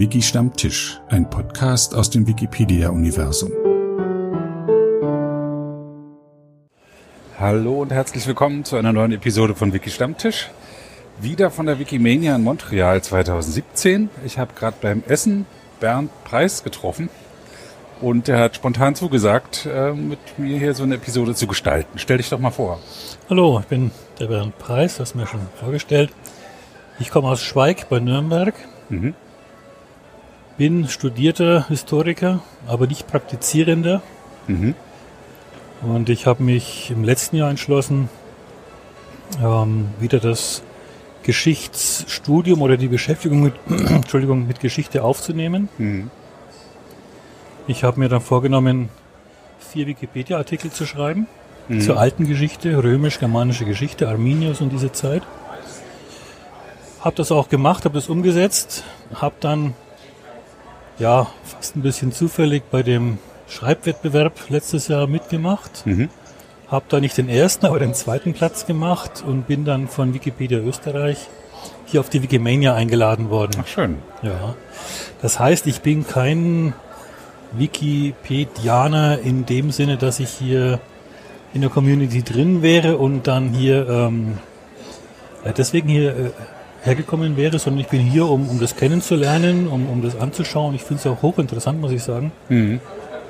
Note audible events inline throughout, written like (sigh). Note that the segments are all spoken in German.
Wiki Stammtisch, ein Podcast aus dem Wikipedia-Universum. Hallo und herzlich willkommen zu einer neuen Episode von Wiki Stammtisch. Wieder von der Wikimania in Montreal 2017. Ich habe gerade beim Essen Bernd Preis getroffen und der hat spontan zugesagt, äh, mit mir hier so eine Episode zu gestalten. Stell dich doch mal vor. Hallo, ich bin der Bernd Preis, das mir schon vorgestellt. Ich komme aus Schweig bei Nürnberg. Mhm. Bin studierter Historiker, aber nicht praktizierender. Mhm. Und ich habe mich im letzten Jahr entschlossen, ähm, wieder das Geschichtsstudium oder die Beschäftigung mit, (clears throat) Entschuldigung, mit Geschichte aufzunehmen. Mhm. Ich habe mir dann vorgenommen, vier Wikipedia-Artikel zu schreiben mhm. zur alten Geschichte, römisch-germanische Geschichte, Arminius und diese Zeit. Habe das auch gemacht, habe das umgesetzt, habe dann ja fast ein bisschen zufällig bei dem Schreibwettbewerb letztes Jahr mitgemacht. Mhm. Habe da nicht den ersten, aber den zweiten Platz gemacht und bin dann von Wikipedia Österreich hier auf die Wikimania eingeladen worden. Ach schön. Ja. Das heißt, ich bin kein Wikipedianer in dem Sinne, dass ich hier in der Community drin wäre und dann hier ähm, deswegen hier äh, hergekommen wäre, sondern ich bin hier, um, um das kennenzulernen, um, um das anzuschauen. Ich finde es auch hochinteressant, muss ich sagen. Mhm.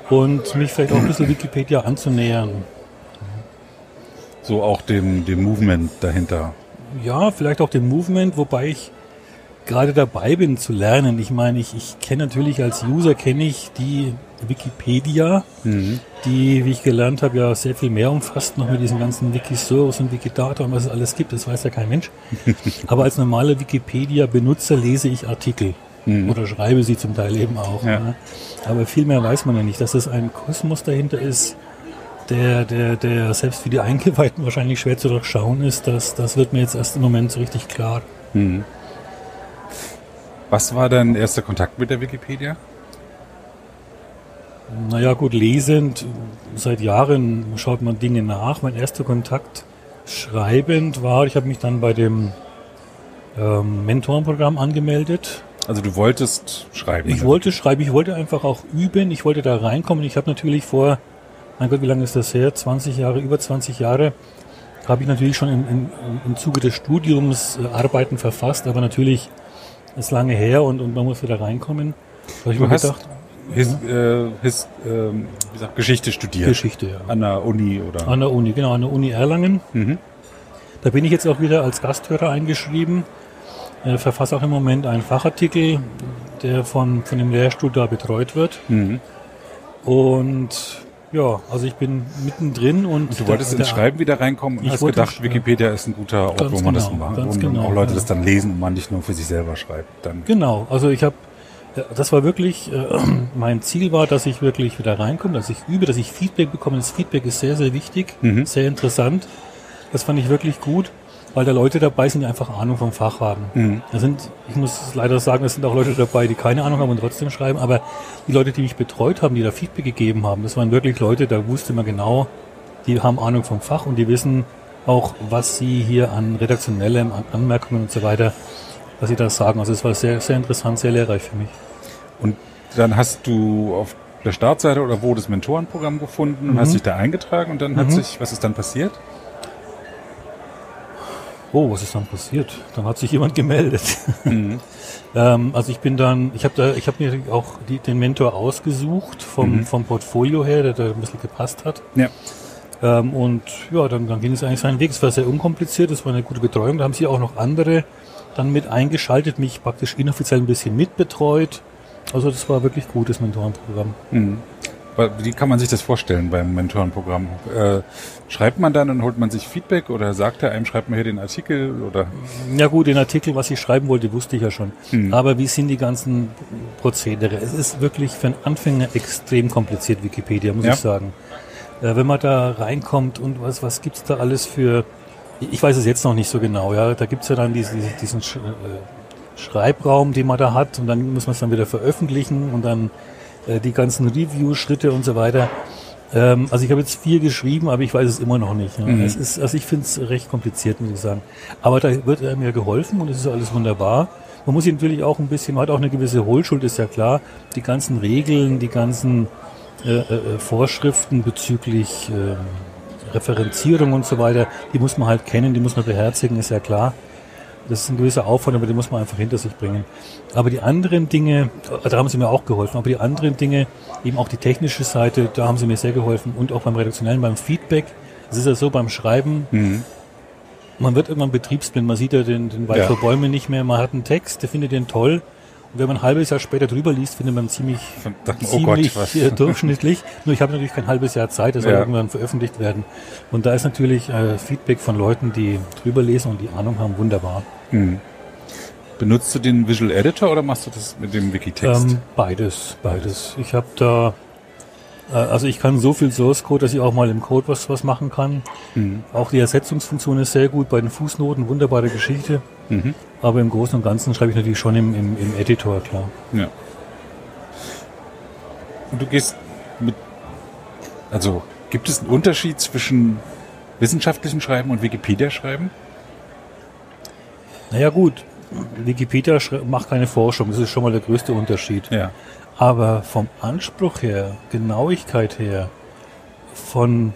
Und mich vielleicht auch ein bisschen Wikipedia anzunähern. So auch dem, dem Movement dahinter. Ja, vielleicht auch dem Movement, wobei ich gerade dabei bin zu lernen. Ich meine, ich, ich kenne natürlich als User kenne ich die Wikipedia, mhm. die, wie ich gelernt habe, ja sehr viel mehr umfasst, noch mit diesen ganzen Wikisource und Wikidata und was es alles gibt. Das weiß ja kein Mensch. (laughs) Aber als normaler Wikipedia-Benutzer lese ich Artikel. Mhm. Oder schreibe sie zum Teil eben auch. Ja. Ne? Aber viel mehr weiß man ja nicht, dass es ein Kosmos dahinter ist, der, der, der selbst für die Eingeweihten wahrscheinlich schwer zu durchschauen ist. Das, das wird mir jetzt erst im Moment so richtig klar. Mhm. Was war dein erster Kontakt mit der Wikipedia? Naja, gut, lesend, seit Jahren schaut man Dinge nach. Mein erster Kontakt schreibend war, ich habe mich dann bei dem ähm, Mentorenprogramm angemeldet. Also du wolltest schreiben? Ich wollte schreiben, ich wollte einfach auch üben, ich wollte da reinkommen. Ich habe natürlich vor, mein Gott, wie lange ist das her? 20 Jahre, über 20 Jahre, habe ich natürlich schon im, im, im Zuge des Studiums äh, Arbeiten verfasst, aber natürlich ist lange her und, und man muss wieder reinkommen. Da ich du hast gedacht, his, äh, his, äh, wie gesagt, Geschichte studiert. Geschichte, ja. An der Uni oder? An der Uni, genau, an der Uni Erlangen. Mhm. Da bin ich jetzt auch wieder als Gasthörer eingeschrieben. Äh, verfasse auch im Moment einen Fachartikel, der von, von dem Lehrstuhl da betreut wird. Mhm. Und ja, also ich bin mittendrin und. und du wolltest ins Schreiben wieder reinkommen und hast gedacht, Wikipedia ist ein guter Ort, wo man genau, das macht. Und genau, auch Leute ja. das dann lesen und man nicht nur für sich selber schreibt. Dann genau, also ich habe, das war wirklich, äh, (clears throat) mein Ziel war, dass ich wirklich wieder reinkomme, dass ich übe, dass ich Feedback bekomme. Das Feedback ist sehr, sehr wichtig, mhm. sehr interessant. Das fand ich wirklich gut weil da Leute dabei sind, die einfach Ahnung vom Fach haben. Mhm. Da sind, ich muss leider sagen, es sind auch Leute dabei, die keine Ahnung haben und trotzdem schreiben, aber die Leute, die mich betreut haben, die da Feedback gegeben haben, das waren wirklich Leute, da wusste man genau, die haben Ahnung vom Fach und die wissen auch, was sie hier an redaktionellen Anmerkungen und so weiter, was sie da sagen. Also es war sehr, sehr interessant, sehr lehrreich für mich. Und dann hast du auf der Startseite oder wo das Mentorenprogramm gefunden und mhm. hast dich da eingetragen und dann mhm. hat sich, was ist dann passiert? oh, was ist dann passiert? Dann hat sich jemand gemeldet. (laughs) (laughs) Mhm. ähm, also ich bin dann, ich habe da, ich habe mir auch die, den Mentor ausgesucht vom, mhm. vom Portfolio her, der da ein bisschen gepasst hat. Ja. Ähm, und ja, dann, dann ging es eigentlich seinen Weg. Es war sehr unkompliziert, es war eine gute Betreuung. Da haben sie auch noch andere dann mit eingeschaltet, mich praktisch inoffiziell ein bisschen mitbetreut. Also das war wirklich gutes Mentorenprogramm. Mhm. Wie kann man sich das vorstellen beim Mentorenprogramm? Äh, schreibt man dann und holt man sich Feedback oder sagt er einem, schreibt man hier den Artikel oder? Ja gut, den Artikel, was ich schreiben wollte, wusste ich ja schon. Hm. Aber wie sind die ganzen Prozedere? Es ist wirklich für einen Anfänger extrem kompliziert, Wikipedia, muss ja. ich sagen. Äh, wenn man da reinkommt und was, was gibt's da alles für, ich weiß es jetzt noch nicht so genau, ja, da gibt's ja dann diese, diesen Sch äh, Schreibraum, den man da hat und dann muss man es dann wieder veröffentlichen und dann äh, die ganzen Review-Schritte und so weiter. Ähm, also ich habe jetzt viel geschrieben, aber ich weiß es immer noch nicht. Ja. Mhm. Es ist, also ich finde es recht kompliziert, muss ich sagen. Aber da wird mir geholfen und es ist alles wunderbar. Man muss sich natürlich auch ein bisschen, man hat auch eine gewisse Hohlschuld, ist ja klar. Die ganzen Regeln, die ganzen äh, äh, Vorschriften bezüglich äh, Referenzierung und so weiter, die muss man halt kennen, die muss man beherzigen, ist ja klar. Das ist ein gewisser Aufwand, aber den muss man einfach hinter sich bringen. Aber die anderen Dinge, da haben sie mir auch geholfen, aber die anderen Dinge, eben auch die technische Seite, da haben sie mir sehr geholfen und auch beim redaktionellen, beim Feedback. Es ist ja so beim Schreiben, mhm. man wird irgendwann betriebsblind, man sieht ja den, den Wald ja. vor Bäumen nicht mehr, man hat einen Text, der findet den toll und wenn man ein halbes Jahr später drüber liest, findet man ziemlich, Verdammt, ziemlich oh Gott, (laughs) durchschnittlich. Nur ich habe natürlich kein halbes Jahr Zeit, das soll ja. irgendwann veröffentlicht werden. Und da ist natürlich äh, Feedback von Leuten, die drüber lesen und die Ahnung haben, wunderbar. Mhm. Benutzt du den Visual Editor oder machst du das mit dem Wikitext? Ähm, beides, beides. Ich habe da äh, also ich kann so viel Source Code, dass ich auch mal im Code was, was machen kann. Mhm. Auch die Ersetzungsfunktion ist sehr gut bei den Fußnoten, wunderbare Geschichte. Mhm. Aber im Großen und Ganzen schreibe ich natürlich schon im, im, im Editor, klar. Ja. Und du gehst mit, also gibt es einen Unterschied zwischen wissenschaftlichem Schreiben und Wikipedia-Schreiben? Naja gut, Wikipedia macht keine Forschung, das ist schon mal der größte Unterschied. Ja. Aber vom Anspruch her, Genauigkeit her, von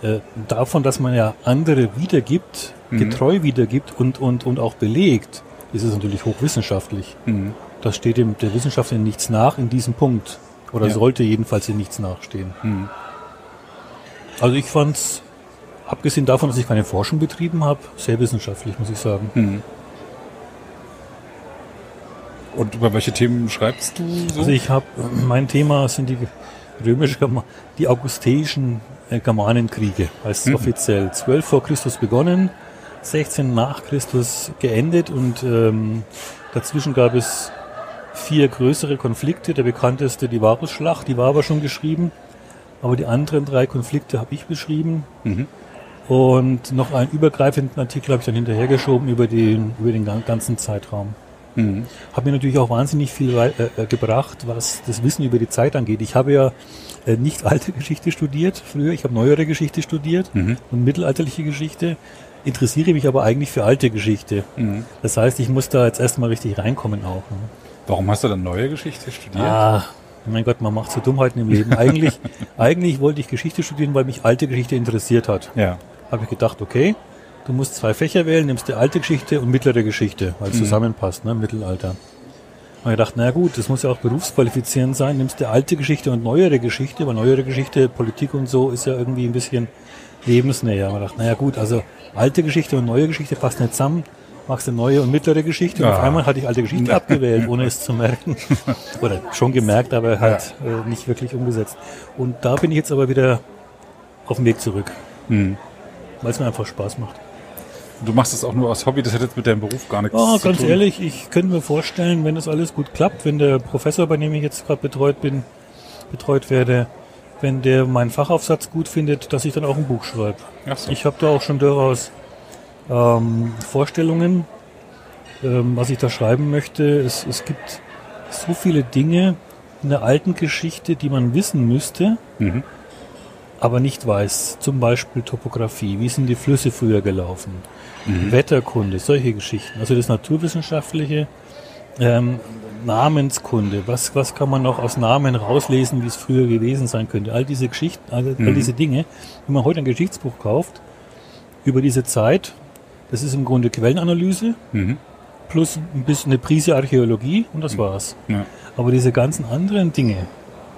äh, davon, dass man ja andere wiedergibt, mhm. getreu wiedergibt und, und, und auch belegt, ist es natürlich hochwissenschaftlich. Mhm. Das steht dem, der Wissenschaft in nichts nach in diesem Punkt. Oder ja. sollte jedenfalls in nichts nachstehen. Mhm. Also ich fand's, abgesehen davon, dass ich keine Forschung betrieben habe, sehr wissenschaftlich, muss ich sagen. Und über welche Themen schreibst du so? Also ich habe, mein Thema sind die römische, die augusteischen äh, Germanenkriege, heißt es mhm. offiziell. 12 vor Christus begonnen, 16 nach Christus geendet und ähm, dazwischen gab es vier größere Konflikte. Der bekannteste die Varusschlacht, die war aber schon geschrieben. Aber die anderen drei Konflikte habe ich beschrieben. Mhm. Und noch einen übergreifenden Artikel habe ich dann hinterhergeschoben über den, über den ganzen Zeitraum. Mhm. Hat mir natürlich auch wahnsinnig viel äh, äh, gebracht, was das Wissen über die Zeit angeht. Ich habe ja äh, nicht alte (laughs) Geschichte studiert früher, ich habe neuere Geschichte studiert mhm. und mittelalterliche Geschichte, interessiere mich aber eigentlich für alte Geschichte. Mhm. Das heißt, ich muss da jetzt erstmal richtig reinkommen auch. Ne? Warum hast du dann neue Geschichte studiert? Ah, mein Gott, man macht so Dummheiten im Leben. Eigentlich, (laughs) eigentlich wollte ich Geschichte studieren, weil mich alte Geschichte interessiert hat. Ja. Habe ich gedacht, okay, Du musst zwei Fächer wählen, nimmst die alte Geschichte und mittlere Geschichte, weil es mhm. zusammenpasst, ne, Mittelalter. Und ich dachte, na gut, das muss ja auch berufsqualifizierend sein, nimmst die alte Geschichte und neuere Geschichte, weil neuere Geschichte, Politik und so ist ja irgendwie ein bisschen lebensnäher. Und ich dachte, naja gut, also alte Geschichte und neue Geschichte passen nicht zusammen, machst du neue und mittlere Geschichte ja. und auf einmal hatte ich alte Geschichte (laughs) abgewählt, ohne es zu merken. (laughs) Oder schon gemerkt, aber halt ja. äh, nicht wirklich umgesetzt. Und da bin ich jetzt aber wieder auf dem Weg zurück. Mhm. Weil es mir einfach Spaß macht. Du machst es auch nur aus Hobby, das hat jetzt mit deinem Beruf gar nichts oh, zu tun. Ganz ehrlich, ich könnte mir vorstellen, wenn das alles gut klappt, wenn der Professor, bei dem ich jetzt gerade betreut bin, betreut werde, wenn der meinen Fachaufsatz gut findet, dass ich dann auch ein Buch schreibe. So. Ich habe da auch schon durchaus ähm, Vorstellungen, ähm, was ich da schreiben möchte. Es, es gibt so viele Dinge in der alten Geschichte, die man wissen müsste. Mhm aber nicht weiß, zum Beispiel Topografie, wie sind die Flüsse früher gelaufen, mhm. Wetterkunde, solche Geschichten, also das Naturwissenschaftliche, ähm, Namenskunde, was, was kann man noch aus Namen rauslesen, wie es früher gewesen sein könnte, all diese Geschichten, all, mhm. all diese Dinge, wenn man heute ein Geschichtsbuch kauft, über diese Zeit, das ist im Grunde Quellenanalyse, mhm. plus ein bisschen eine Prise Archäologie und das mhm. war's. Ja. Aber diese ganzen anderen Dinge,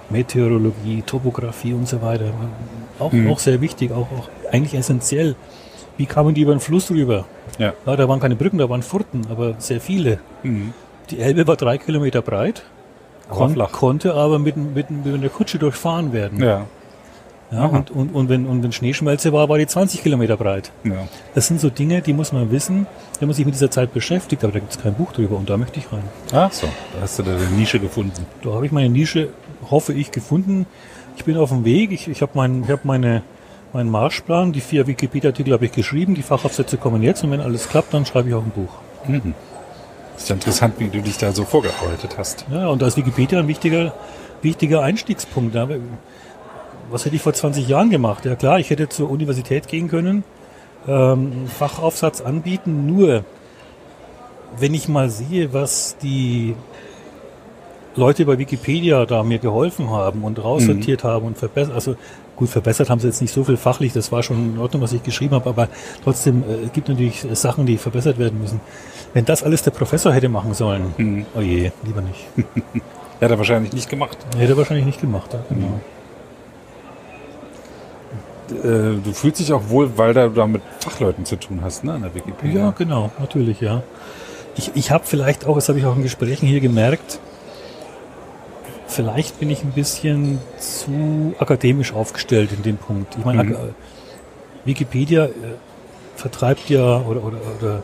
Meteorologie, Topografie und so weiter. Auch, mhm. auch sehr wichtig, auch, auch eigentlich essentiell. Wie kamen die über den Fluss rüber? Ja. ja. Da waren keine Brücken, da waren Furten, aber sehr viele. Mhm. Die Elbe war drei Kilometer breit, kon konnte aber mit, mit, mit einer Kutsche durchfahren werden. Ja. Ja, und, und, und, wenn, und wenn Schneeschmelze war, war die 20 Kilometer breit. Ja. Das sind so Dinge, die muss man wissen, wenn man sich mit dieser Zeit beschäftigt, aber da gibt es kein Buch drüber und da möchte ich rein. Ach so, da hast du da eine Nische gefunden. Da habe ich meine Nische, hoffe ich, gefunden. Ich bin auf dem Weg, ich, ich habe mein, hab meine, meinen Marschplan, die vier Wikipedia-Artikel habe ich geschrieben, die Fachaufsätze kommen jetzt und wenn alles klappt, dann schreibe ich auch ein Buch. Mhm. Ist ja interessant, wie du dich da so vorgearbeitet hast. Ja, und da ist Wikipedia ein wichtiger, wichtiger Einstiegspunkt. was hätte ich vor 20 Jahren gemacht? Ja klar, ich hätte zur Universität gehen können, ähm, einen Fachaufsatz anbieten, nur wenn ich mal sehe, was die Leute bei Wikipedia da mir geholfen haben und raussortiert mhm. haben und verbessert, also gut, verbessert haben sie jetzt nicht so viel fachlich, das war schon in Ordnung, was ich geschrieben habe, aber trotzdem äh, gibt natürlich Sachen, die verbessert werden müssen. Wenn das alles der Professor hätte machen sollen, mhm. oh je, lieber nicht. (laughs) Hätte er wahrscheinlich nicht gemacht. Hätte er wahrscheinlich nicht gemacht, ja, genau. Mhm. Du fühlst dich auch wohl, weil du da mit Fachleuten zu tun hast, ne, an der Wikipedia. Ja, genau, natürlich, ja. Ich, ich habe vielleicht auch, das habe ich auch in Gesprächen hier gemerkt, vielleicht bin ich ein bisschen zu akademisch aufgestellt in dem Punkt. Ich meine, mhm. Wikipedia äh, vertreibt ja oder, oder, oder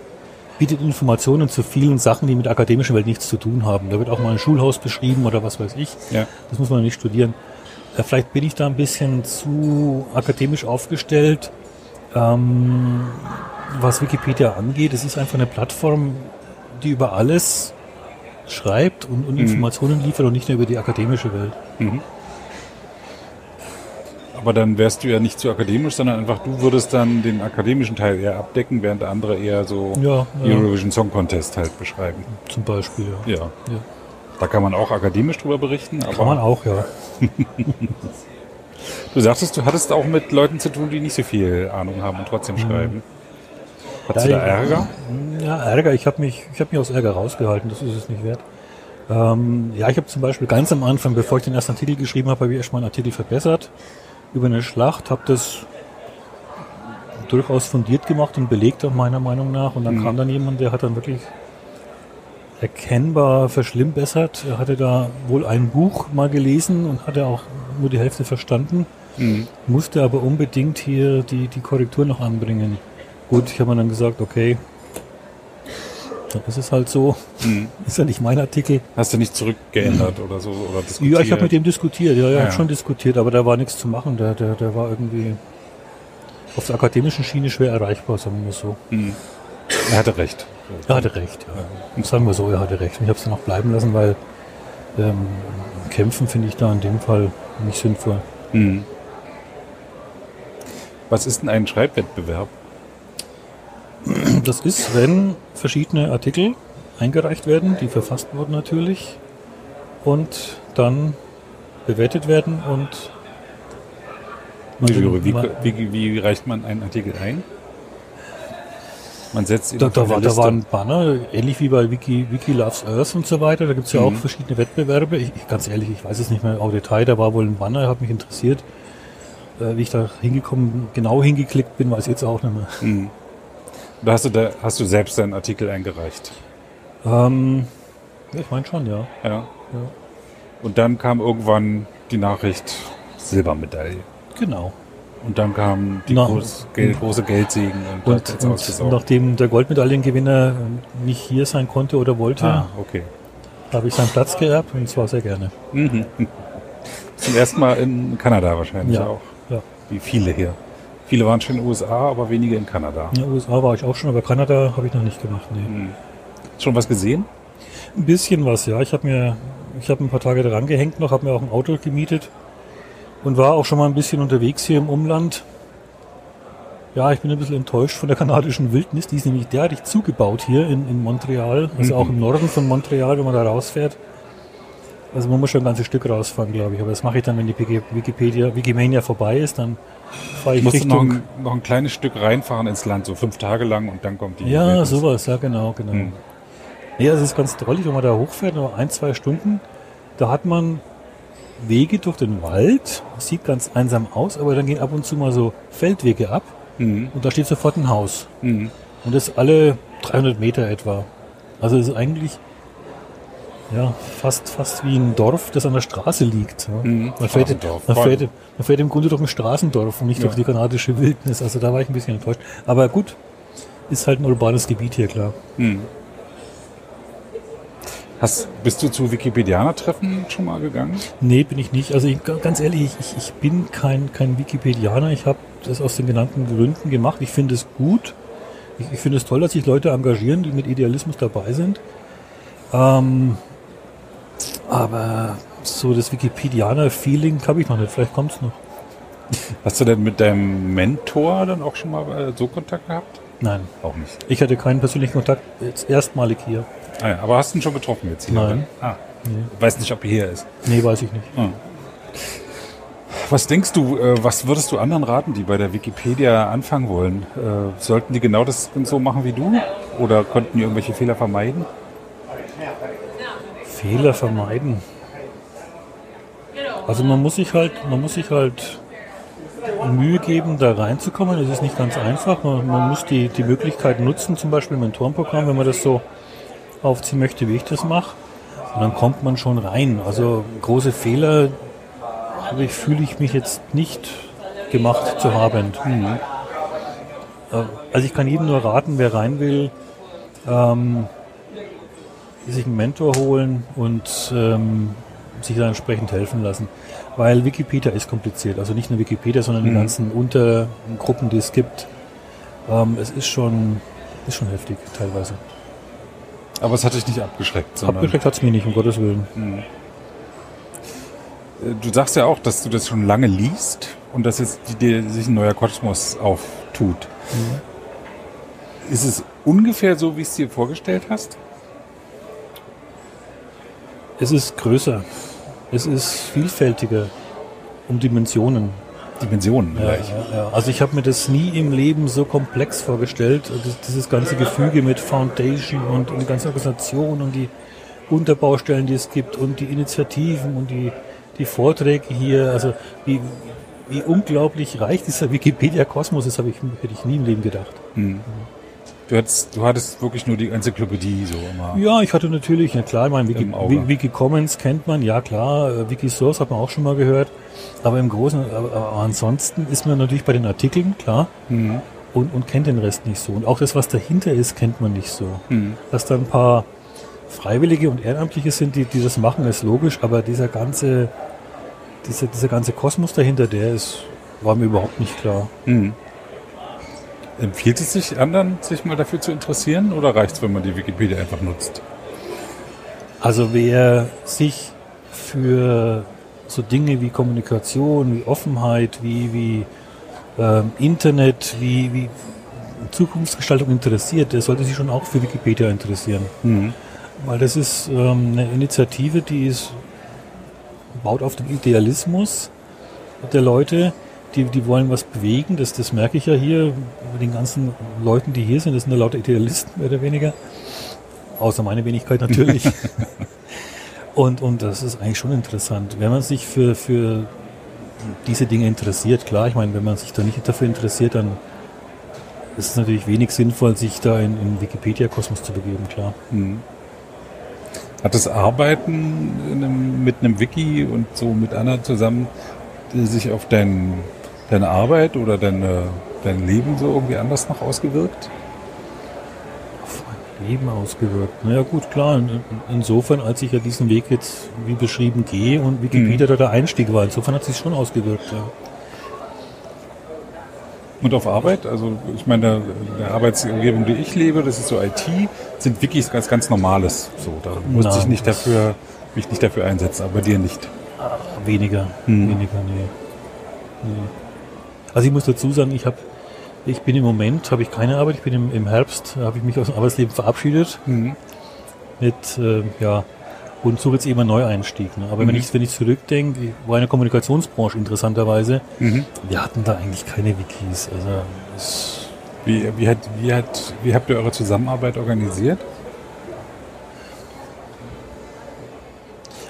bietet Informationen zu vielen Sachen, die mit der akademischen Welt nichts zu tun haben. Da wird auch mal ein Schulhaus beschrieben oder was weiß ich. Ja. Das muss man nicht studieren. Äh, vielleicht bin ich da ein bisschen zu akademisch aufgestellt, ähm, was Wikipedia angeht. Es ist einfach eine Plattform, die über alles schreibt und, und mhm. Informationen liefert und nicht nur über die akademische Welt. Mhm. Aber dann wärst du ja nicht zu akademisch, sondern einfach du würdest dann den akademischen Teil eher abdecken, während andere eher so ja, Eurovision Song Contest halt beschreiben. Zum Beispiel, ja. ja. ja. Da kann man auch akademisch drüber berichten. kann man auch, ja. (laughs) du sagtest, du hattest auch mit Leuten zu tun, die nicht so viel Ahnung haben und trotzdem mhm. schreiben. Hattest ja, du da Ärger? Ja, Ärger. Ich habe mich, ich hab mich aus Ärger rausgehalten. Das ist es nicht wert. Ähm, ja, ich habe zum Beispiel ganz am Anfang, bevor ich den ersten Artikel geschrieben habe, habe ich erstmal einen Artikel verbessert über eine Schlacht, habe das durchaus fundiert gemacht und belegt, auch meiner Meinung nach. Und dann mhm. kam dann jemand, der hat dann wirklich erkennbar verschlimmbessert. Er hatte da wohl ein Buch mal gelesen und hatte auch nur die Hälfte verstanden, mhm. musste aber unbedingt hier die, die Korrektur noch anbringen. Gut, ich habe mir dann gesagt, okay, dann ist es halt so. Mhm. (laughs) Ist ja nicht mein Artikel. Hast du nicht zurückgeändert mhm. oder so? Oder diskutiert? Ja, ich habe mit dem diskutiert. Ja, ja, ah, ja. schon diskutiert, aber da war nichts zu machen. Der, der, der war irgendwie auf der akademischen Schiene schwer erreichbar, sagen wir so. Mhm. Er hatte recht. Er hatte recht, ja. ja. Sagen wir so, er hatte recht. Und ich habe es dann auch bleiben lassen, weil ähm, kämpfen finde ich da in dem Fall nicht sinnvoll. Mhm. Was ist denn ein Schreibwettbewerb? Das ist, wenn verschiedene Artikel eingereicht werden, die verfasst wurden natürlich, und dann bewertet werden und wie, wie, wie, wie, reicht man einen Artikel ein? Man setzt ihn da, da, war, da war ein Banner, ähnlich wie bei Wiki, Wiki Loves Earth und so weiter. Da gibt es ja mhm. auch verschiedene Wettbewerbe. Ich, ich, ganz ehrlich, ich weiß es nicht mehr au Detail. Da war wohl ein Banner, hat mich interessiert. Äh, wie ich da hingekommen, genau hingeklickt bin, weiß ich jetzt auch nicht mehr. Mhm. Da hast du, da, hast du selbst deinen Artikel eingereicht? Ähm, ich meine schon, ja. ja. ja. Und dann kam irgendwann die Nachricht Silbermedaille. Genau. Und dann kam die Na, groß, Geld, große Geldsegen und, und, und nachdem der Goldmedaillengewinner nicht hier sein konnte oder wollte, ah, okay. habe ich seinen Platz geerbt und zwar sehr gerne. Mhm. (laughs) Zum ersten Mal in Kanada wahrscheinlich ja, auch. Ja. Wie viele hier. Viele waren schon in den USA, aber wenige in Kanada. In den USA war ich auch schon, aber Kanada habe ich noch nicht gemacht. Nee. Hm. Schon was gesehen? Ein bisschen was, ja. Ich habe mir, ich habe ein paar Tage dran gehängt noch, habe mir auch ein Auto gemietet und war auch schon mal ein bisschen unterwegs hier im Umland. Ja, ich bin ein bisschen enttäuscht von der kanadischen Wildnis. Die ist nämlich derartig zugebaut hier in, in Montreal, also mhm. auch im Norden von Montreal, wenn man da rausfährt. Also man muss schon ein ganzes Stück rausfahren, glaube ich. Aber das mache ich dann, wenn die Wikipedia, Wikimania vorbei ist, dann fahre ich Musst Richtung... Noch ein, noch ein kleines Stück reinfahren ins Land, so fünf Tage lang und dann kommt die... Ja, Wildnis. sowas, ja genau, genau. Hm. Ja, das ist ganz drollig, wenn man da hochfährt, nur ein, zwei Stunden, da hat man Wege durch den Wald, sieht ganz einsam aus, aber dann gehen ab und zu mal so Feldwege ab mhm. und da steht sofort ein Haus. Mhm. Und das alle 300 Meter etwa. Also es ist eigentlich ja, fast, fast wie ein Dorf, das an der Straße liegt. Ja. Mhm. Man, fährt, man, fährt, man, fährt, im Grunde durch ein Straßendorf und nicht ja. durch die kanadische Wildnis. Also da war ich ein bisschen enttäuscht. Aber gut, ist halt ein urbanes Gebiet hier, klar. Mhm. Hast, bist du zu Wikipedianer-Treffen schon mal gegangen? Nee, bin ich nicht. Also ich, ganz ehrlich, ich, ich bin kein, kein Wikipedianer. Ich habe das aus den genannten Gründen gemacht. Ich finde es gut. Ich, ich finde es toll, dass sich Leute engagieren, die mit Idealismus dabei sind. Ähm, aber so das Wikipedianer-Feeling habe ich noch nicht. Vielleicht kommt es noch. Hast du denn mit deinem Mentor dann auch schon mal äh, so Kontakt gehabt? Nein. Auch nicht. Ich hatte keinen persönlichen Kontakt, jetzt erstmalig hier. Ah ja, aber hast du ihn schon getroffen jetzt hier? Nein. Ah. Nee. Weiß nicht, ob er hier ist. Nee, weiß ich nicht. Ah. Was denkst du, äh, was würdest du anderen raten, die bei der Wikipedia anfangen wollen? Äh, sollten die genau das so machen wie du? Oder könnten die irgendwelche Fehler vermeiden? Fehler vermeiden. Also man muss sich halt, man muss sich halt Mühe geben, da reinzukommen. Es ist nicht ganz einfach. Man, man muss die, die Möglichkeit nutzen, zum Beispiel Mentorenprogramm, wenn man das so aufziehen möchte, wie ich das mache. Und dann kommt man schon rein. Also große Fehler habe ich, fühle ich mich jetzt nicht gemacht zu haben. Mhm. Also ich kann jedem nur raten, wer rein will, ähm, sich einen Mentor holen und ähm, sich dann entsprechend helfen lassen. Weil Wikipedia ist kompliziert. Also nicht nur Wikipedia, sondern mhm. die ganzen Untergruppen, die es gibt. Ähm, es ist schon, ist schon heftig teilweise. Aber es hat dich nicht abgeschreckt. Abgeschreckt hat es mich nicht, um Gottes Willen. Mhm. Äh, du sagst ja auch, dass du das schon lange liest und dass jetzt dir sich ein neuer Kosmos auftut. Mhm. Ist es ungefähr so, wie es dir vorgestellt hast? Es ist größer. Es ist vielfältiger um Dimensionen. Dimensionen ja, ja, ja. Also ich habe mir das nie im Leben so komplex vorgestellt. dieses ganze Gefüge mit Foundation und, und die ganze Organisation und die Unterbaustellen, die es gibt und die Initiativen und die, die Vorträge hier. Also wie, wie unglaublich reich dieser Wikipedia-Kosmos ist, habe ich, hätte ich nie im Leben gedacht. Mhm. Du hattest, du hattest wirklich nur die Enzyklopädie so immer. Ja, ich hatte natürlich, ja klar, mein Wiki, Wiki Commons kennt man, ja klar, äh, Wikisource hat man auch schon mal gehört. Aber im Großen, aber, aber ansonsten ist man natürlich bei den Artikeln, klar, mhm. und, und kennt den Rest nicht so. Und auch das, was dahinter ist, kennt man nicht so. Mhm. Dass da ein paar Freiwillige und Ehrenamtliche sind, die, die das machen, ist logisch, aber dieser ganze, dieser, dieser ganze Kosmos dahinter, der ist, war mir überhaupt nicht klar. Mhm. Empfiehlt es sich anderen, sich mal dafür zu interessieren oder reicht es, wenn man die Wikipedia einfach nutzt? Also wer sich für so Dinge wie Kommunikation, wie Offenheit, wie, wie ähm, Internet, wie, wie Zukunftsgestaltung interessiert, der sollte sich schon auch für Wikipedia interessieren. Mhm. Weil das ist ähm, eine Initiative, die ist, baut auf den Idealismus der Leute, die, die wollen was bewegen, das, das merke ich ja hier bei den ganzen Leuten, die hier sind, das sind ja lauter Idealisten, mehr oder weniger. Außer meine Wenigkeit natürlich. (laughs) und, und das ist eigentlich schon interessant. Wenn man sich für, für diese Dinge interessiert, klar, ich meine, wenn man sich da nicht dafür interessiert, dann ist es natürlich wenig sinnvoll, sich da in, in Wikipedia-Kosmos zu begeben, klar. Mhm. Hat das Arbeiten einem, mit einem Wiki und so mit anderen zusammen sich auf dein deine Arbeit oder deine, dein Leben so irgendwie anders noch ausgewirkt? Auf mein Leben ausgewirkt? Naja gut, klar. insofern, als ich ja diesen Weg jetzt wie beschrieben gehe und Wikipedia mhm. der Einstieg war, insofern hat sich schon ausgewirkt, ja. Und auf Arbeit, also ich meine, der Arbeitsumgebung, die ich lebe, das ist so IT, sind Wikis ganz, ganz normales. So, da Nein, ich nicht dafür, mich nicht dafür einsetzen, aber dir nicht. Weniger, hm. weniger, nee. nee. Also ich muss dazu sagen, ich habe ich bin im Moment, habe ich keine Arbeit, ich bin im, im Herbst, habe ich mich aus dem Arbeitsleben verabschiedet. Mhm. Mit, äh, ja, und suche jetzt eben einen Neueinstieg. Ne? Aber mhm. wenn ich wenn ich zurückdenke, ich war in der Kommunikationsbranche interessanterweise, mhm. wir hatten da eigentlich keine Wikis. Also wie, wie, hat, wie, hat, wie habt ihr eure Zusammenarbeit organisiert?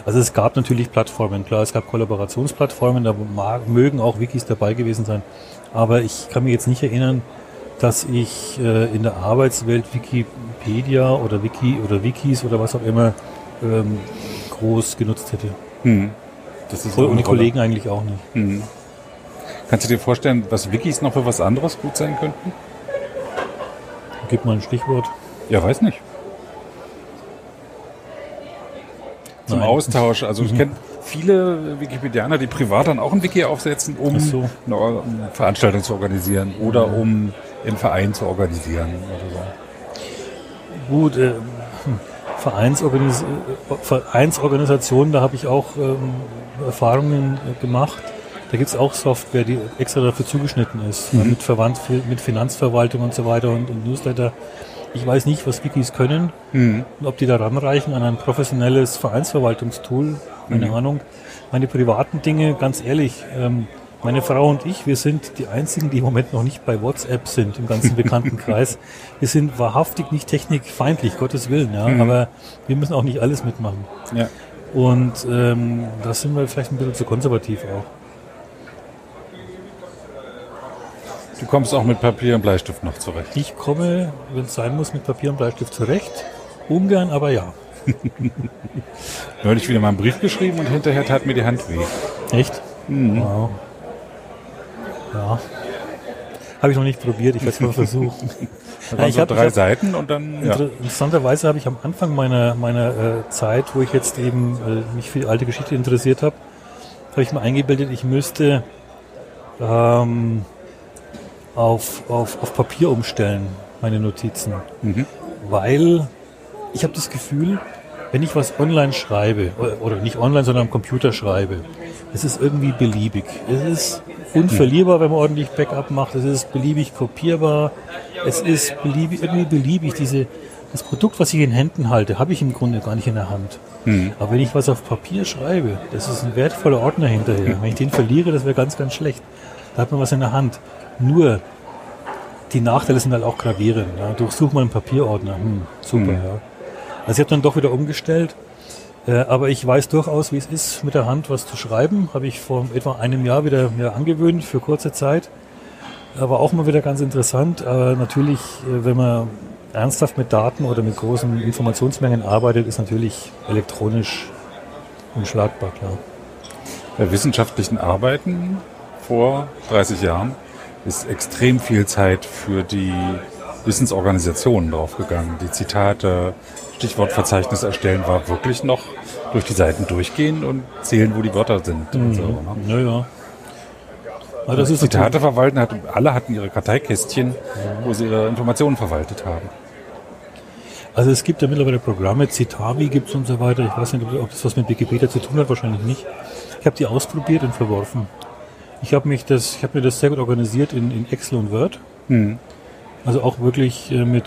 Also es gab natürlich Plattformen, klar, es gab Kollaborationsplattformen, da mögen auch Wikis dabei gewesen sein. Aber ich kann mich jetzt nicht erinnern, dass ich äh, in der Arbeitswelt Wikipedia oder Wiki oder Wikis oder was auch immer ähm, groß genutzt hätte. Hm. Und die Kollegen eigentlich auch nicht. Hm. Kannst du dir vorstellen, was Wikis noch für was anderes gut sein könnten? Gib mal ein Stichwort. Ja, weiß nicht. Zum Nein. Austausch. Also mhm. ich kenne viele Wikipedianer, die privat dann auch ein Wiki aufsetzen, um so. eine Veranstaltung zu organisieren oder mhm. um einen Verein zu organisieren oder so. Gut, äh, Vereinsorganis Vereinsorganisationen, da habe ich auch ähm, Erfahrungen äh, gemacht. Da gibt es auch Software, die extra dafür zugeschnitten ist, mhm. mit, Verwandt, mit Finanzverwaltung und so weiter und, und Newsletter. Ich weiß nicht, was Wikis können mhm. und ob die da ranreichen an ein professionelles Vereinsverwaltungstool. Keine mhm. Ahnung. Meine privaten Dinge, ganz ehrlich, ähm, meine Frau und ich, wir sind die einzigen, die im Moment noch nicht bei WhatsApp sind im ganzen (laughs) Bekanntenkreis. wir sind wahrhaftig nicht technikfeindlich, Gottes Willen, ja, mhm. aber wir müssen auch nicht alles mitmachen. Ja. Und ähm, da sind wir vielleicht ein bisschen zu konservativ auch. Du kommst auch mit Papier und Bleistift noch zurecht. Ich komme, wenn es sein muss, mit Papier und Bleistift zurecht. Ungern, aber ja. (laughs) Neulich wieder mal einen Brief geschrieben und hinterher tat mir die Hand weh. Echt? Mhm. Wow. Ja. Habe ich noch nicht probiert, ich werde es mal versuchen. (laughs) Da waren ja, ich so hab, drei ich Seiten und dann. Ja. Interessanterweise habe ich am Anfang meiner, meiner äh, Zeit, wo ich jetzt eben äh, mich für die alte Geschichte interessiert habe, habe ich mir eingebildet, ich müsste ähm, auf, auf, auf Papier umstellen, meine Notizen. Mhm. Weil ich habe das Gefühl, wenn ich was online schreibe, oder nicht online, sondern am Computer schreibe, es ist irgendwie beliebig. Es ist unverlierbar, wenn man ordentlich Backup macht. Es ist beliebig kopierbar. Es ist beliebig, irgendwie beliebig. Diese, das Produkt, was ich in Händen halte, habe ich im Grunde gar nicht in der Hand. Mhm. Aber wenn ich was auf Papier schreibe, das ist ein wertvoller Ordner hinterher. Wenn ich den verliere, das wäre ganz, ganz schlecht. Da hat man was in der Hand. Nur, die Nachteile sind halt auch gravierend. Ja. Durchsuch mal einen Papierordner. Hm, super, mhm. ja. Also ich habe dann doch wieder umgestellt äh, aber ich weiß durchaus, wie es ist, mit der Hand was zu schreiben. Habe ich vor etwa einem Jahr wieder mir angewöhnt für kurze Zeit. War auch mal wieder ganz interessant. Aber natürlich, äh, wenn man ernsthaft mit Daten oder mit großen Informationsmengen arbeitet, ist natürlich elektronisch unschlagbar, klar. Bei wissenschaftlichen Arbeiten vor 30 Jahren ist extrem viel Zeit für die Wissensorganisationen draufgegangen. Die Zitate, Stichwortverzeichnis erstellen war wirklich noch durch die Seiten durchgehen und zählen, wo die Wörter sind. Mhm. So, ne? Ja, ja. Das ist Zitate verwalten hat, alle hatten ihre Karteikästchen, wo sie ihre Informationen verwaltet haben. Also es gibt ja mittlerweile Programme, Citavi gibt es und so weiter. Ich weiß nicht, ob das was mit Wikipedia zu tun hat, wahrscheinlich nicht. Ich habe die ausprobiert und verworfen. Ich habe mich das, ich habe mir das sehr gut organisiert in, in Excel und Word. Mhm. Also auch wirklich äh, mit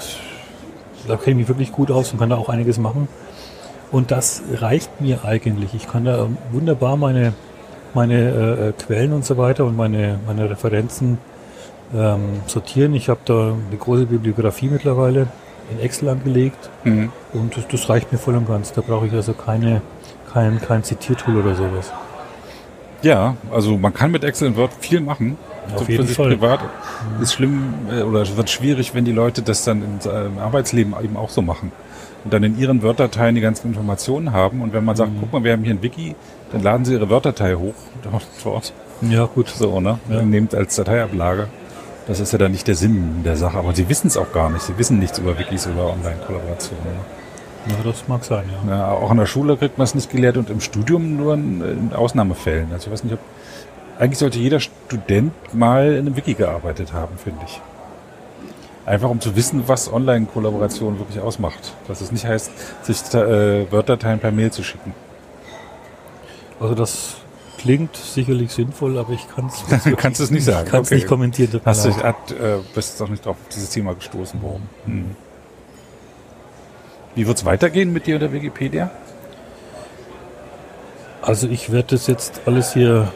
da kenne ich mich wirklich gut aus und kann da auch einiges machen. Und das reicht mir eigentlich. Ich kann da wunderbar meine, meine äh, äh, Quellen und so weiter und meine, meine Referenzen ähm, sortieren. Ich habe da eine große Bibliografie mittlerweile in Excel angelegt mhm. und das, das, reicht mir voll und ganz. Da brauche ich also keine, kein, kein Zitiertool oder sowas. Ja, also man kann mit Excel und Word viel machen. Auf so jeden für sich Fall. privat ist schlimm äh, oder wird schwierig, wenn die Leute das dann äh, im Arbeitsleben eben auch so machen. Und dann in ihren Word-Dateien die ganzen Informationen haben. Und wenn man sagt, mhm. guck mal, wir haben hier ein Wiki, dann laden sie ihre Word-Datei hoch (laughs) dort. Ja, gut. So, ne? Ja. Nehmt als Dateiablage. Das ist ja dann nicht der Sinn der Sache. Aber sie wissen es auch gar nicht. Sie wissen nichts über Wikis oder Online-Kollaborationen. Ne? Ja, das mag sein, ja. ja. Auch in der Schule kriegt man es nicht gelehrt und im Studium nur in, Ausnahmefällen. Also ich weiß nicht, ob eigentlich sollte jeder Student mal in einem Wiki gearbeitet haben, finde ich. Einfach um zu wissen, was Online-Kollaboration wirklich ausmacht. Dass es nicht heißt, sich äh, Word-Dateien per Mail zu schicken. Also das klingt sicherlich sinnvoll, aber ich kann es (laughs) kannst es nicht sagen. Ich kann es okay. nicht kommentieren. Hast du hat, äh, bist doch nicht auf dieses Thema gestoßen worden. Hm. Wie wird es weitergehen mit dir oder Wikipedia? Also ich werde das jetzt alles hier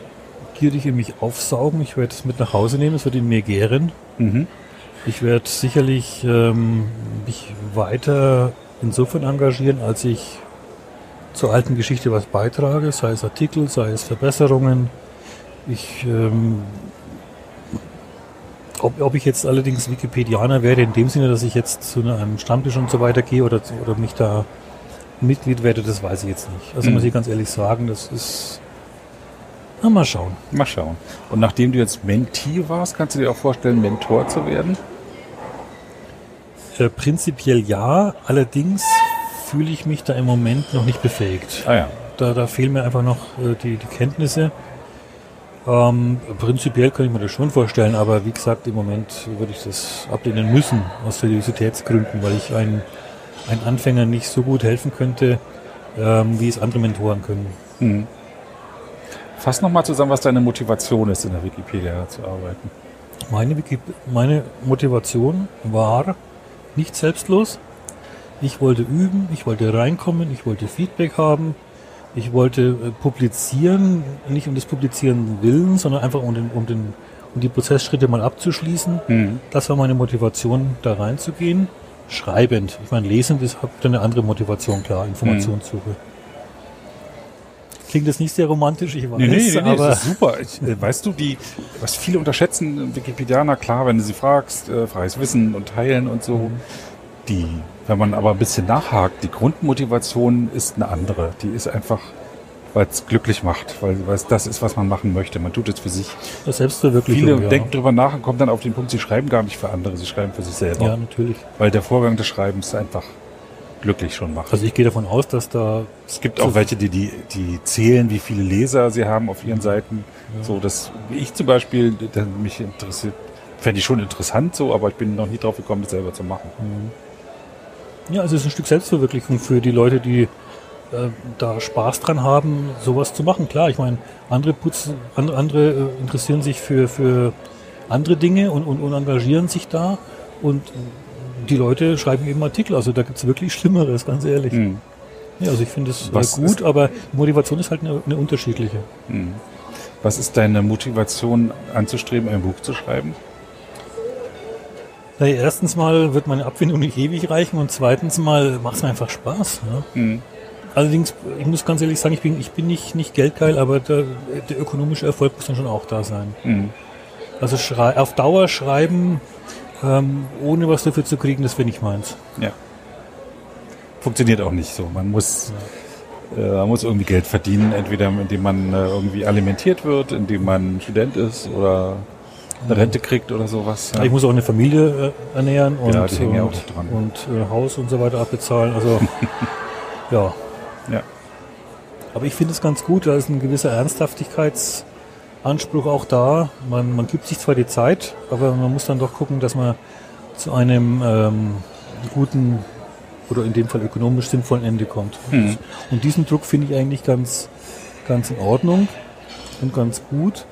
gierig in mich aufsaugen. Ich werde es mit nach Hause nehmen, es wird in mir gären. Mhm. Ich werde sicherlich ähm, mich weiter insofern engagieren, als ich zur alten Geschichte was beitrage, sei es Artikel, sei es Verbesserungen. Ich ähm, ob, ob ich jetzt allerdings Wikipedianer werde, in dem Sinne, dass ich jetzt zu einem Stammtisch und so weiter gehe oder, oder mich da Mitglied werde, das weiß ich jetzt nicht. Also mhm. muss ich ganz ehrlich sagen, das ist. Na, mal schauen. Mal schauen. Und nachdem du jetzt Mentee warst, kannst du dir auch vorstellen, Mentor zu werden? Äh, prinzipiell ja, allerdings fühle ich mich da im Moment noch nicht befähigt. Ah ja. Da, da fehlen mir einfach noch äh, die, die Kenntnisse. Ähm, prinzipiell kann ich mir das schon vorstellen, aber wie gesagt, im Moment würde ich das ablehnen müssen, aus Seriositätsgründen, weil ich einen, einen Anfänger nicht so gut helfen könnte, ähm, wie es andere Mentoren können. Mhm. Fass nochmal zusammen, was deine Motivation ist, in der Wikipedia zu arbeiten. Meine, Wiki meine Motivation war nicht selbstlos. Ich wollte üben, ich wollte reinkommen, ich wollte Feedback haben, ich wollte äh, publizieren, nicht um des Publizieren willen, sondern einfach um, den, um, den, um die Prozessschritte mal abzuschließen. Mhm. Das war meine Motivation, da reinzugehen. Schreibend. Ich meine, lesend ist habt eine andere Motivation, klar, Informationssuche. Mhm. Klingt das nicht sehr romantisch, ich weiß, nee, nee, nee, aber das ist super. Ich, äh, weißt du, die, was viele unterschätzen, Wikipedianer, klar, wenn du sie fragst, äh, freies Wissen und Teilen und so, mhm. die wenn man aber ein bisschen nachhakt, die Grundmotivation ist eine andere. Die ist einfach, weil es glücklich macht, weil es das ist, was man machen möchte. Man tut es für sich. Das Selbstverwirklichung. Viele ja. denken drüber nach und kommen dann auf den Punkt, sie schreiben gar nicht für andere, sie schreiben für sich selber. Ja, natürlich. Weil der Vorgang des Schreibens einfach glücklich schon macht. Also ich gehe davon aus, dass da... Es gibt auch welche, die, die, die zählen, wie viele Leser sie haben auf ihren Seiten. Ja. So, dass ich zum Beispiel, der mich interessiert, fände ich schon interessant so, aber ich bin noch nie drauf gekommen, das selber zu machen. Mhm. Ja, also es ist ein Stück Selbstverwirklichung für die Leute, die äh, da Spaß dran haben, sowas zu machen. Klar, ich meine, andere putzen, andere, andere äh, interessieren sich für, für andere Dinge und, und, und engagieren sich da und die Leute schreiben eben Artikel. Also da gibt es wirklich Schlimmeres, ganz ehrlich. Mhm. Ja, also ich finde es äh, gut, aber Motivation ist halt eine, eine unterschiedliche. Mhm. Was ist deine Motivation anzustreben, ein Buch zu schreiben? Naja, erstens mal wird meine Abfindung nicht ewig reichen und zweitens mal macht es mir einfach Spaß. Ja? Mhm. Allerdings, ich muss ganz ehrlich sagen, ich bin, ich bin nicht, nicht geldgeil, aber der, der ökonomische Erfolg muss dann schon auch da sein. Mhm. Also auf Dauer schreiben, ähm, ohne was dafür zu kriegen, das wäre nicht meins. Ja. Funktioniert auch nicht so. Man muss, ja. äh, man muss irgendwie Geld verdienen, entweder indem man äh, irgendwie alimentiert wird, indem man Student ist oder eine Rente kriegt oder sowas. Ja. Ich muss auch eine Familie äh, ernähren und, ja, und, ja und äh, Haus und so weiter abbezahlen. Also (laughs) ja. ja. Aber ich finde es ganz gut, da ist ein gewisser Ernsthaftigkeitsanspruch auch da. Man, man gibt sich zwar die Zeit, aber man muss dann doch gucken, dass man zu einem ähm, guten oder in dem Fall ökonomisch sinnvollen Ende kommt. Mhm. Und diesen Druck finde ich eigentlich ganz, ganz in Ordnung und ganz gut.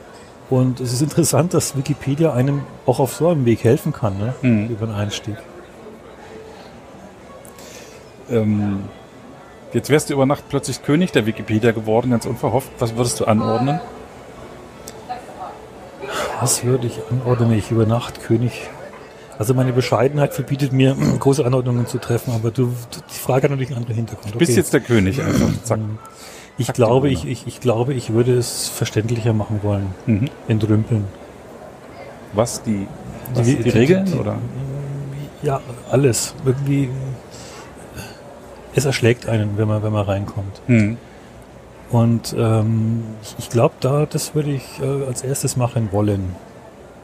Und es ist interessant, dass Wikipedia einem auch auf so einem Weg helfen kann, ne? Mhm. über den Einstieg. Ähm, jetzt wärst du über Nacht plötzlich König der Wikipedia geworden, ganz unverhofft. Was würdest du anordnen? Was würde ich anordnen, wenn ich über Nacht König also meine Bescheidenheit verbietet mir, (clears throat) große Anordnungen zu treffen, aber du, die Frage hat natürlich einen anderen Hintergrund. Du bist jetzt der König einfach. Zack. Ich glaube, ich, ich, ich glaube, ich würde es verständlicher machen wollen. Mhm. Entrümpeln. Was die, was die, die Regeln die, oder? Ja, alles. Irgendwie. Es erschlägt einen, wenn man, wenn man reinkommt. Mhm. Und ähm, ich, ich glaube, da das würde ich äh, als erstes machen wollen.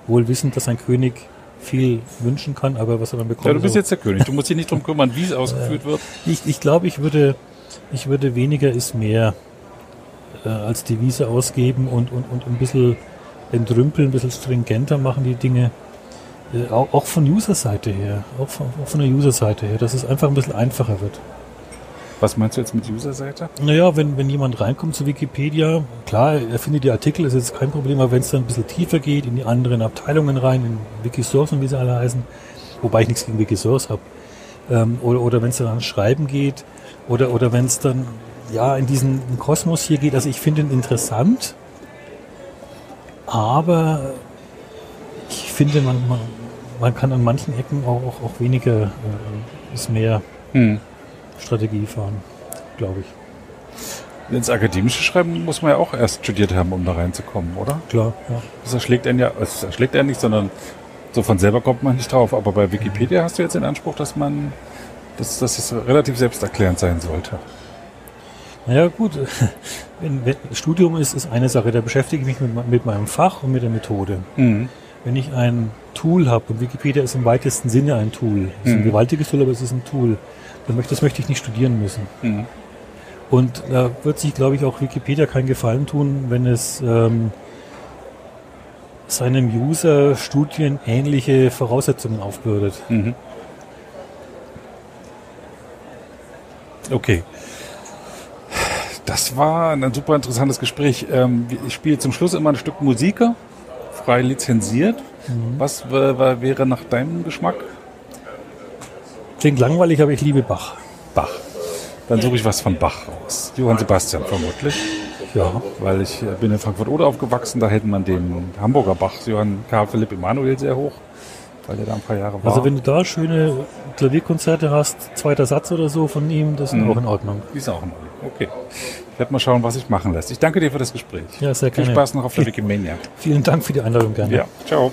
Wohl wissend, dass ein König viel wünschen kann, aber was er dann bekommt. Ja, du bist jetzt der König. Du musst dich nicht darum kümmern, wie es (laughs) ausgeführt wird. Ich, ich glaube, ich würde, ich würde weniger ist mehr äh, als Devise ausgeben und, und, und ein bisschen entrümpeln, ein bisschen stringenter machen die Dinge. Äh, auch, auch von User-Seite her, auch von, auch von der User-Seite her, dass es einfach ein bisschen einfacher wird. Was meinst du jetzt mit User-Seite? Naja, wenn, wenn jemand reinkommt zu Wikipedia, klar, er findet die Artikel, ist jetzt kein Problem, aber wenn es dann ein bisschen tiefer geht, in die anderen Abteilungen rein, in Wikisource und wie sie alle heißen, wobei ich nichts gegen Wikisource habe, ähm, oder, oder wenn es dann ans Schreiben geht, oder, oder wenn es dann ja, in diesen Kosmos hier geht. Also ich finde ihn interessant, aber ich finde, man, man, man kann an manchen Ecken auch, auch, auch weniger, äh, ist mehr hm. Strategie fahren, glaube ich. Ins akademische Schreiben muss man ja auch erst studiert haben, um da reinzukommen, oder? Klar, ja. Das erschlägt einen ja, das erschlägt einen nicht, sondern so von selber kommt man nicht drauf. Aber bei Wikipedia hast du jetzt den Anspruch, dass man, dass, dass es relativ selbsterklärend sein sollte. Naja gut, (laughs) wenn, wenn, Studium ist, ist eine Sache, da beschäftige ich mich mit, mit meinem Fach und mit der Methode. Mhm. Wenn ich ein Tool habe, und Wikipedia ist im weitesten Sinne ein Tool, es ist mhm. ein gewaltiges Tool, aber es ist ein Tool, dann möchte, das möchte ich nicht studieren müssen. Mhm. Und da wird sich, glaube ich, auch Wikipedia keinen Gefallen tun, wenn es ähm, seinem User studienähnliche Voraussetzungen aufbürdet. Okay Das war ein super interessantes Gespräch. Ähm, ich spiele zum Schluss immer ein Stück Musik, frei lizenziert. Mhm. Was äh, wäre nach deinem Geschmack? Klingt langweilig, aber ich liebe Bach. Bach. Dann suche ich was von Bach raus. Johann Sebastian vermutlich. Ja. Weil ich äh, bin in Frankfurt-Oder aufgewachsen, da hätte man den Hamburger Bach, Johann Karl Philipp Emanuel, sehr hoch, weil der da ein paar Jahre war. Also wenn du da schöne Klavierkonzerte hast, zweiter Satz oder so von ihm, das ist mhm. auch in Ordnung. Die ist auch in Ordnung. Okay. Ich werde mal schauen, was sich machen lässt. Ich danke dir für das Gespräch. Ja, sehr gerne. Viel Spaß noch auf der Wikimania. Vielen Dank für die Einladung, gerne. Ja, ciao.